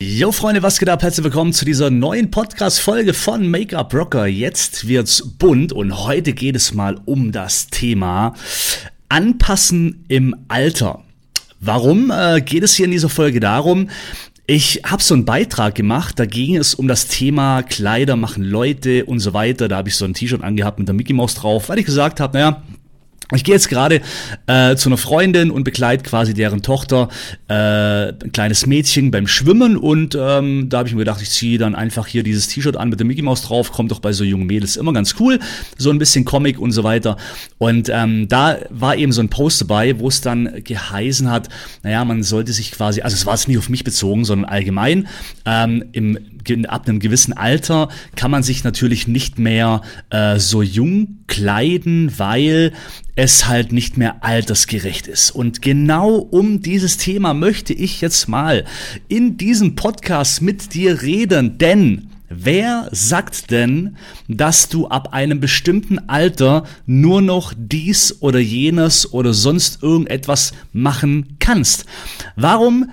Yo Freunde, was geht ab? Herzlich willkommen zu dieser neuen Podcast-Folge von Make-up Rocker. Jetzt wird's bunt und heute geht es mal um das Thema Anpassen im Alter. Warum äh, geht es hier in dieser Folge darum? Ich habe so einen Beitrag gemacht, da ging es um das Thema Kleider machen Leute und so weiter. Da habe ich so ein T-Shirt angehabt mit der Mickey Mouse drauf, weil ich gesagt habe, naja, ich gehe jetzt gerade äh, zu einer Freundin und begleite quasi deren Tochter, äh, ein kleines Mädchen beim Schwimmen und ähm, da habe ich mir gedacht, ich ziehe dann einfach hier dieses T-Shirt an mit der Mickey Mouse drauf, kommt doch bei so jungen Mädels immer ganz cool, so ein bisschen Comic und so weiter. Und ähm, da war eben so ein Post dabei, wo es dann geheißen hat, naja, man sollte sich quasi, also es war jetzt nicht auf mich bezogen, sondern allgemein, ähm, im, ab einem gewissen Alter kann man sich natürlich nicht mehr äh, so jung kleiden, weil es halt nicht mehr altersgerecht ist. Und genau um dieses Thema möchte ich jetzt mal in diesem Podcast mit dir reden, denn Wer sagt denn, dass du ab einem bestimmten Alter nur noch dies oder jenes oder sonst irgendetwas machen kannst? Warum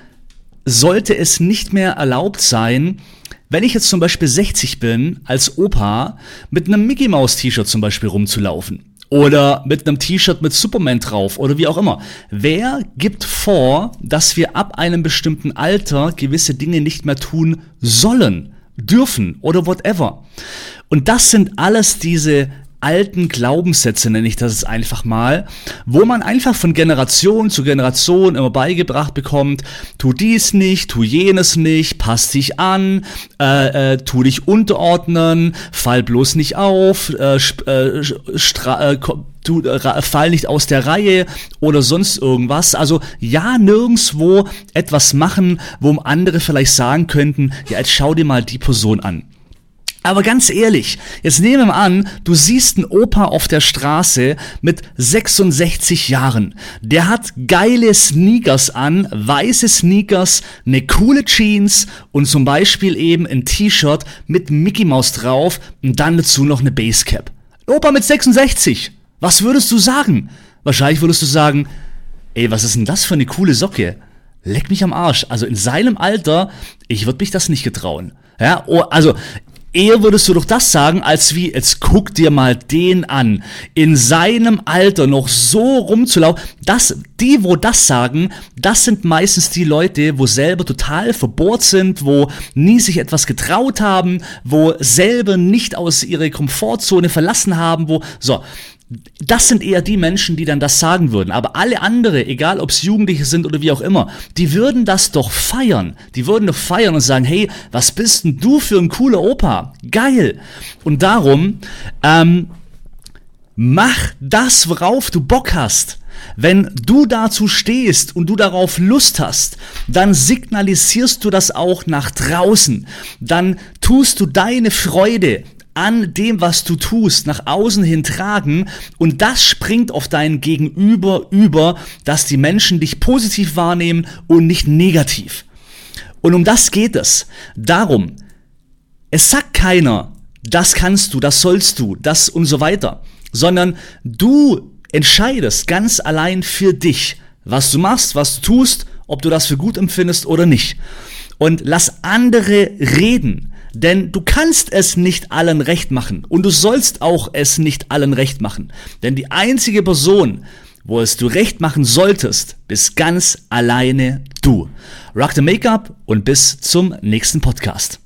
sollte es nicht mehr erlaubt sein, wenn ich jetzt zum Beispiel 60 bin, als Opa mit einem Mickey Mouse T-Shirt zum Beispiel rumzulaufen? Oder mit einem T-Shirt mit Superman drauf oder wie auch immer. Wer gibt vor, dass wir ab einem bestimmten Alter gewisse Dinge nicht mehr tun sollen, dürfen oder whatever? Und das sind alles diese alten Glaubenssätze, nenne ich das jetzt einfach mal, wo man einfach von Generation zu Generation immer beigebracht bekommt, tu dies nicht, tu jenes nicht, pass dich an, äh, äh, tu dich unterordnen, fall bloß nicht auf, äh, äh, äh, du, äh, fall nicht aus der Reihe oder sonst irgendwas. Also ja, nirgendswo etwas machen, wo andere vielleicht sagen könnten, ja, jetzt schau dir mal die Person an. Aber ganz ehrlich, jetzt nehmen wir an, du siehst einen Opa auf der Straße mit 66 Jahren. Der hat geile Sneakers an, weiße Sneakers, eine coole Jeans und zum Beispiel eben ein T-Shirt mit Mickey Mouse drauf und dann dazu noch eine Basecap. Opa mit 66. Was würdest du sagen? Wahrscheinlich würdest du sagen, ey, was ist denn das für eine coole Socke? Leck mich am Arsch. Also in seinem Alter, ich würde mich das nicht getrauen. Ja, oh, also Eher würdest du doch das sagen, als wie, jetzt guck dir mal den an. In seinem Alter noch so rumzulaufen. Das, die, wo das sagen, das sind meistens die Leute, wo selber total verbohrt sind, wo nie sich etwas getraut haben, wo selber nicht aus ihrer Komfortzone verlassen haben, wo, so. Das sind eher die Menschen, die dann das sagen würden. Aber alle andere, egal ob es Jugendliche sind oder wie auch immer, die würden das doch feiern. Die würden doch feiern und sagen, hey, was bist denn du für ein cooler Opa? Geil. Und darum, ähm, mach das, worauf du Bock hast. Wenn du dazu stehst und du darauf Lust hast, dann signalisierst du das auch nach draußen. Dann tust du deine Freude, an dem, was du tust, nach außen hin tragen und das springt auf dein Gegenüber über, dass die Menschen dich positiv wahrnehmen und nicht negativ. Und um das geht es. Darum, es sagt keiner, das kannst du, das sollst du, das und so weiter, sondern du entscheidest ganz allein für dich, was du machst, was du tust, ob du das für gut empfindest oder nicht. Und lass andere reden. Denn du kannst es nicht allen recht machen und du sollst auch es nicht allen recht machen. Denn die einzige Person, wo es du recht machen solltest, bist ganz alleine du. Rock the Make-up und bis zum nächsten Podcast.